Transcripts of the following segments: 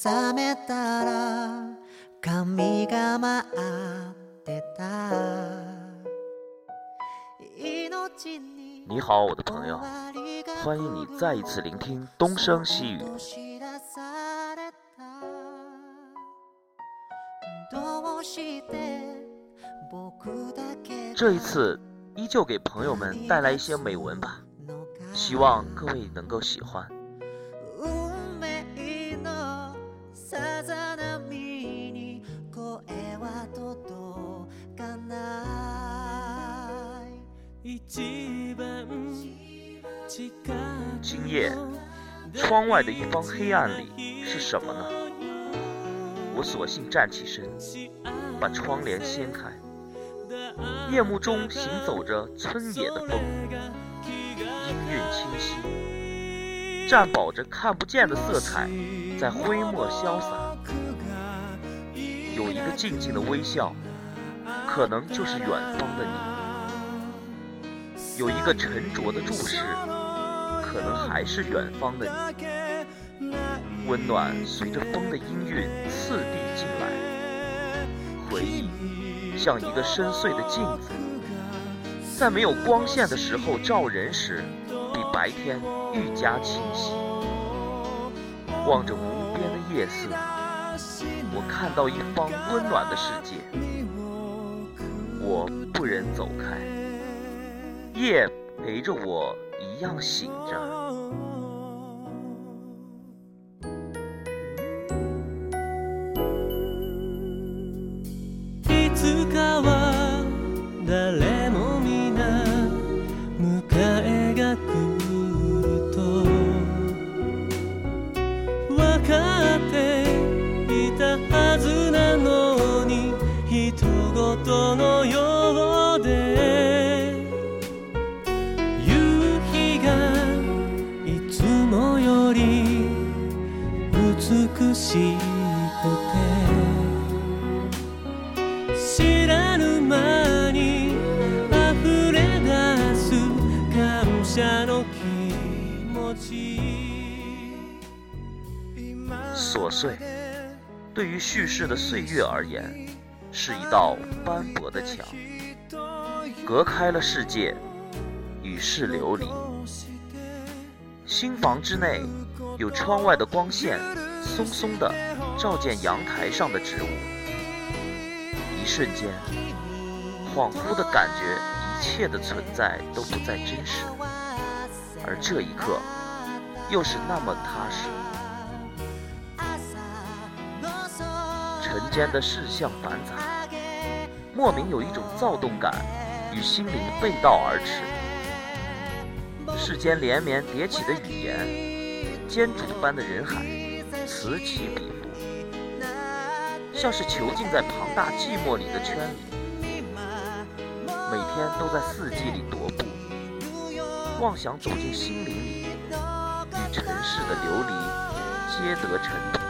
朝目覚めたら髪が回ってた命に你好，我的朋友，欢迎你再一次聆听东升西语。映し出されたどうして僕だけ这一次依旧给朋友们带来一些美文吧，希望各位能够喜欢。 窗外的一方黑暗里是什么呢？我索性站起身，把窗帘掀开。夜幕中行走着村野的风，音韵清晰，占饱着看不见的色彩，在挥墨潇洒。有一个静静的微笑，可能就是远方的你；有一个沉着的注视，可能还是远方的你。温暖随着风的音韵次第进来，回忆像一个深邃的镜子，在没有光线的时候照人时，比白天愈加清晰。望着无边的夜色，我看到一方温暖的世界，我不忍走开，夜陪着我一样醒着。いつかは誰も皆迎えが来ると分かっていたはずなのに人事のよう しくて知らぬ間に溢れ出す感謝の気持ち琐碎，对于叙事的岁月而言，是一道斑驳的墙，隔开了世界与世流离。新房之内，有窗外的光线， 松松的照见阳台上的植物。一瞬间，恍惚的感觉一切的存在都不再真实，而这一刻，又是那么踏实。尘间的事项繁杂，莫名有一种躁动感，与心灵背道而驰。世间连绵叠起的语言，煎煮般的人海，此起彼伏，像是囚禁在庞大寂寞里的圈里，每天都在四季里踱步，妄想走进心灵里，与尘世的流离皆得尘土。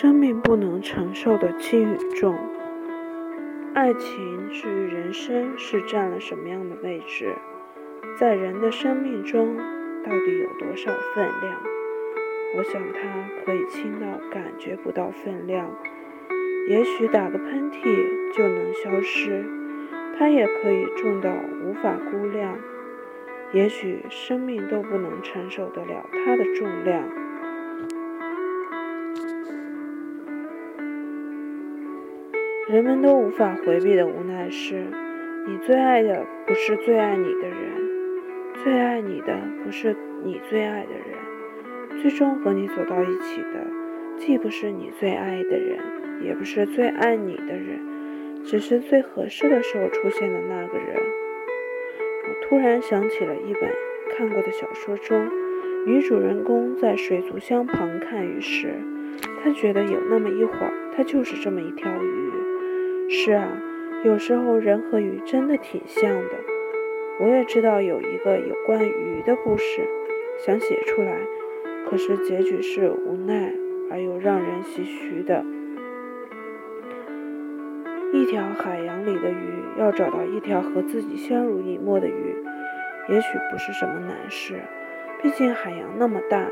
生命不能承受的轻与重。爱情至于人生是占了什么样的位置？在人的生命中，到底有多少分量？我想它可以轻到感觉不到分量，也许打个喷嚏就能消失；它也可以重到无法估量，也许生命都不能承受得了它的重量。人们都无法回避的无奈是，你最爱的不是最爱你的人，最爱你的不是你最爱的人，最终和你走到一起的，既不是你最爱的人，也不是最爱你的人，只是最合适的时候出现的那个人。我突然想起了一本看过的小说中，女主人公在水族箱旁看鱼时，她觉得有那么一会儿，她就是这么一条鱼。是啊，有时候人和鱼真的挺像的。我也知道有一个有关鱼的故事，想写出来，可是结局是无奈而又让人唏嘘的。一条海洋里的鱼要找到一条和自己相濡以沫的鱼，也许不是什么难事。毕竟海洋那么大，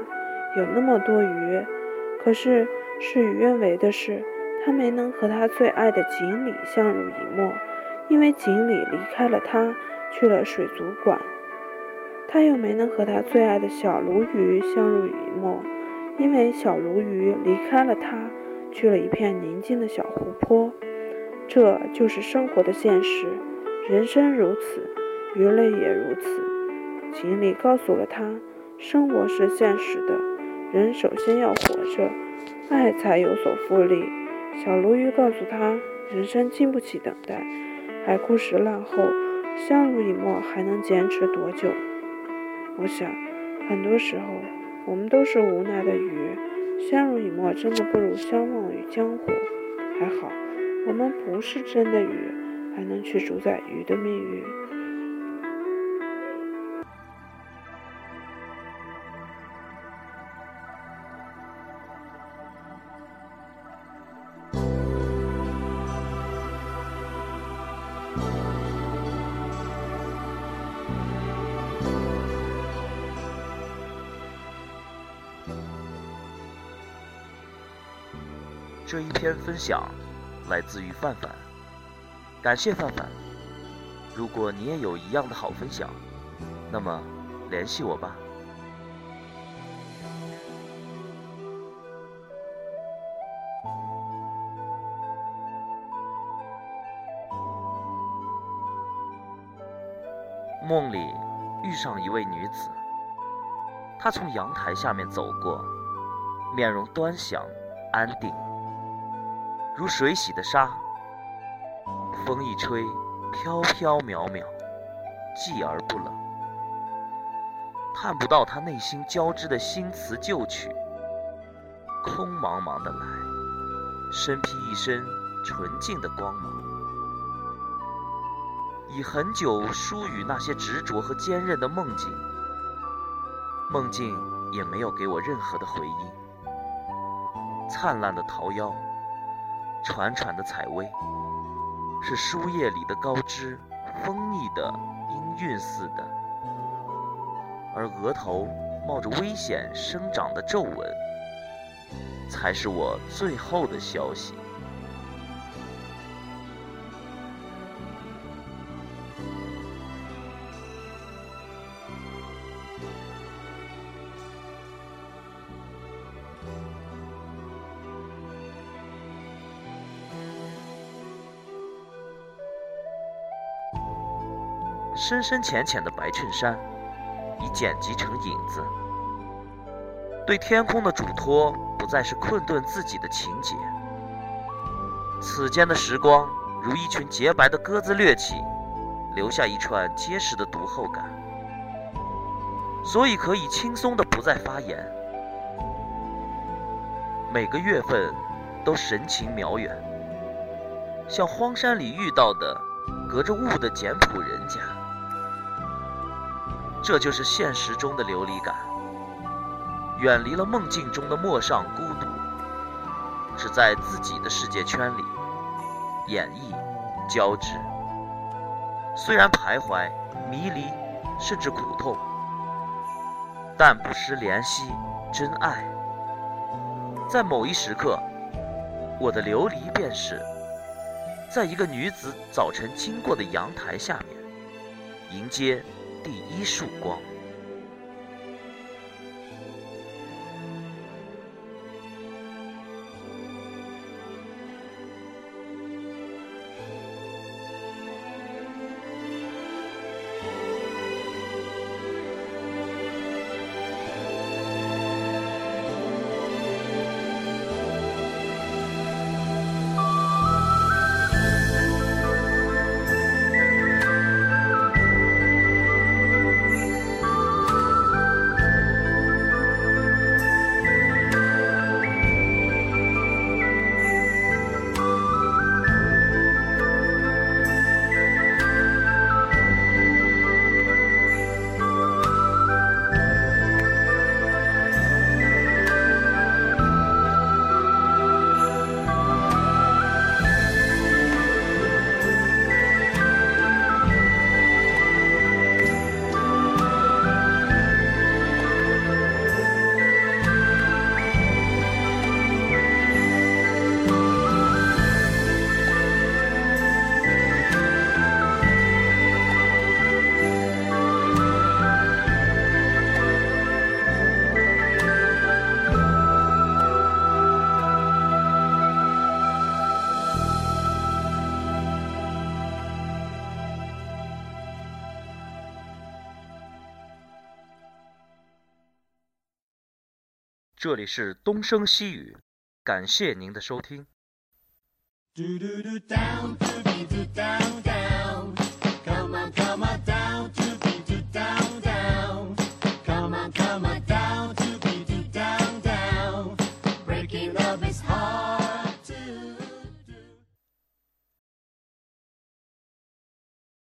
有那么多鱼。可是事与愿违的是。他没能和他最爱的锦鲤相濡以沫，因为锦鲤离开了他，去了水族馆。他又没能和他最爱的小鲈鱼相濡以沫，因为小鲈鱼离开了他，去了一片宁静的小湖泊。这就是生活的现实，人生如此，鱼类也如此。锦鲤告诉了他，生活是现实的，人首先要活着，爱才有所复利。小鲈鱼告诉他：“人生经不起等待，海枯石烂后，相濡以沫还能坚持多久？”我想，很多时候我们都是无奈的鱼，相濡以沫真的不如相忘于江湖。还好，我们不是真的鱼，还能去主宰鱼的命运。这一篇分享来自于范范，感谢范范。如果你也有一样的好分享，那么联系我吧。梦里遇上一位女子，她从阳台下面走过，面容端详安定。如水洗的沙，风一吹，飘飘渺渺，寂而不冷。看不到他内心交织的新词旧曲，空茫茫的来，身披一身纯净的光芒。已很久疏于那些执着和坚韧的梦境，梦境也没有给我任何的回应。灿烂的桃夭。潺潺的采薇，是书页里的高枝，风腻的音韵似的；而额头冒着危险生长的皱纹，才是我最后的消息。深深浅浅的白衬衫，已剪辑成影子。对天空的嘱托，不再是困顿自己的情节。此间的时光，如一群洁白的鸽子掠起，留下一串结实的读后感。所以可以轻松的不再发言。每个月份，都神情渺远，像荒山里遇到的，隔着雾的简朴人家。这就是现实中的流离感，远离了梦境中的陌上孤独，只在自己的世界圈里演绎交织。虽然徘徊、迷离，甚至苦痛，但不失怜惜、真爱。在某一时刻，我的流离便是，在一个女子早晨经过的阳台下面，迎接第一束光。这里是东升西语，感谢您的收听。嘟嘟嘟，down，嘟嘟嘟，down down to be to down, down.